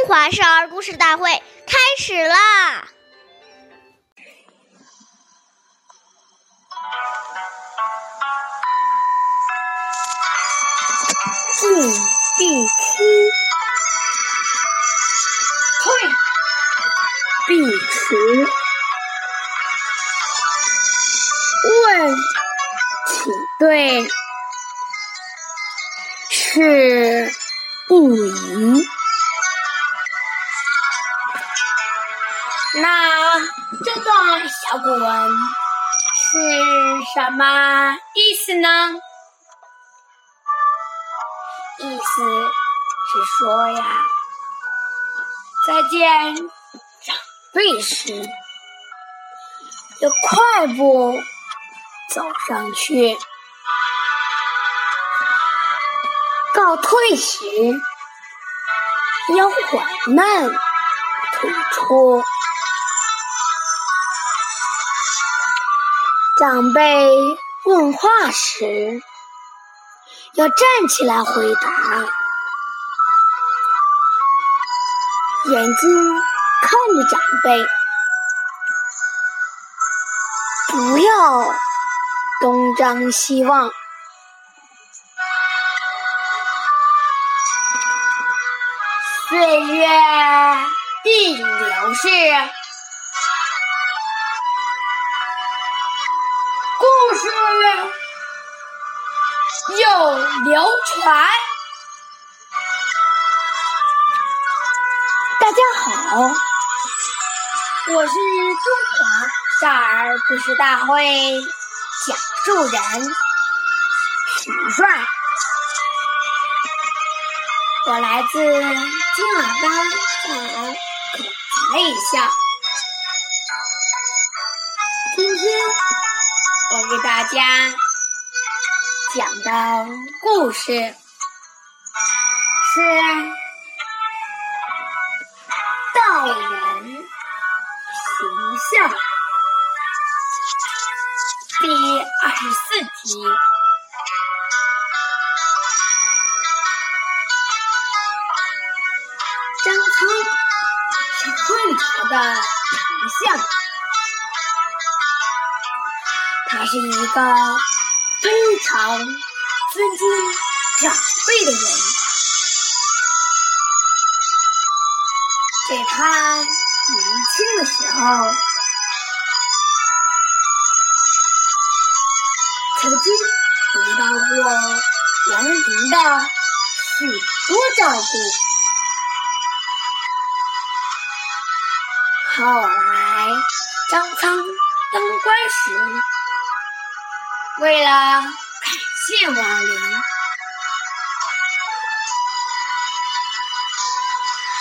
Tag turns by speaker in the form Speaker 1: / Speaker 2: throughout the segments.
Speaker 1: 中华少儿故事大会开始啦！
Speaker 2: 进必趋，退必迟。问请对，是不疑。小古文是什么意思呢？意思是说呀，再见长辈时，要快步走上去；告退时，要缓慢退出。长辈问话时，要站起来回答，眼睛看着长辈，不要东张西望。岁月易流逝，故事。又流传。大家好，我是中华少儿故事大会讲述人许帅，我来自金耳班少儿口才艺校。今天我给大家。讲的故事是《道人形象》第二十四集。张苍是汉朝的丞相，他是一个。非常尊敬长辈的人，在他年轻的时候，曾经得到过王陵的许多照顾。后来张苍当官时。为了感谢王陵，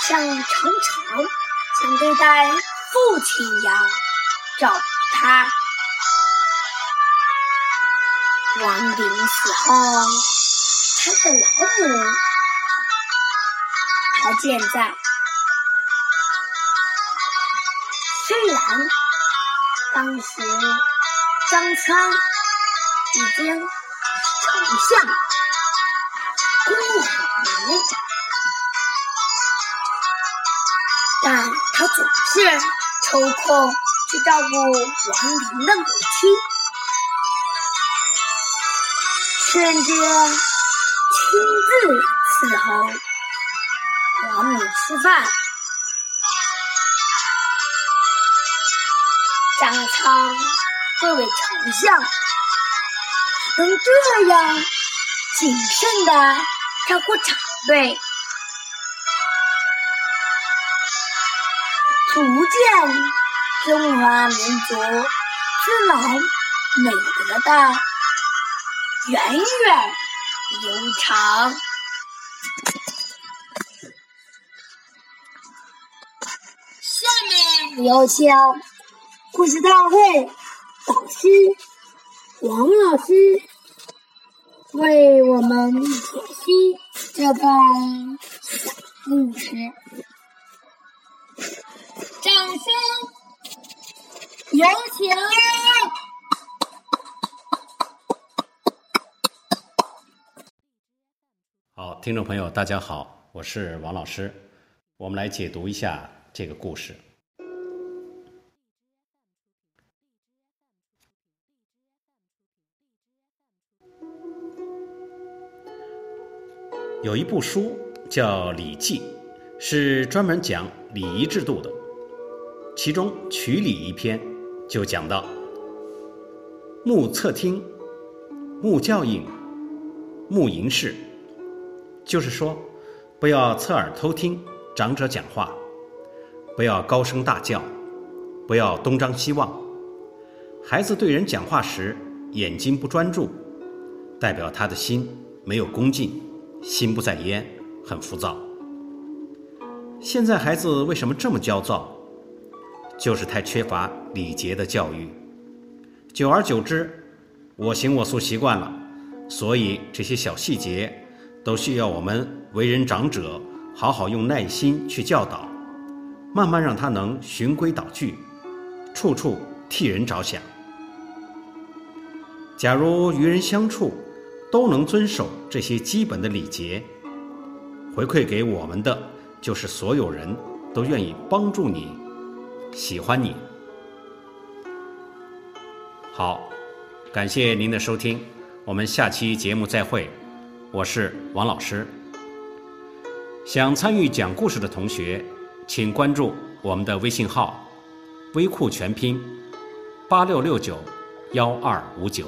Speaker 2: 像常常像对待父亲一样照顾他。王陵死后，他的老母还健在。虽然当时张苍。已经丞相，公务很忙，但他总是抽空去照顾王陵的母亲，甚至亲自伺候王母吃饭。张苍作为丞相。能这样谨慎的照顾长辈，足见中华民族之老美德的源远流长。下面有请故事大会导师王老师。为我们解析这段故事，掌声有请！
Speaker 3: 好，听众朋友，大家好，我是王老师。我们来解读一下这个故事。有一部书叫《礼记》，是专门讲礼仪制度的。其中《曲礼》一篇就讲到：“目侧听，目教应，目迎视。”就是说，不要侧耳偷听长者讲话，不要高声大叫，不要东张西望。孩子对人讲话时眼睛不专注，代表他的心没有恭敬。心不在焉，很浮躁。现在孩子为什么这么焦躁？就是太缺乏礼节的教育。久而久之，我行我素习惯了，所以这些小细节都需要我们为人长者好好用耐心去教导，慢慢让他能循规蹈矩，处处替人着想。假如与人相处，都能遵守这些基本的礼节，回馈给我们的就是所有人都愿意帮助你、喜欢你。好，感谢您的收听，我们下期节目再会。我是王老师。想参与讲故事的同学，请关注我们的微信号“微库全拼八六六九幺二五九”。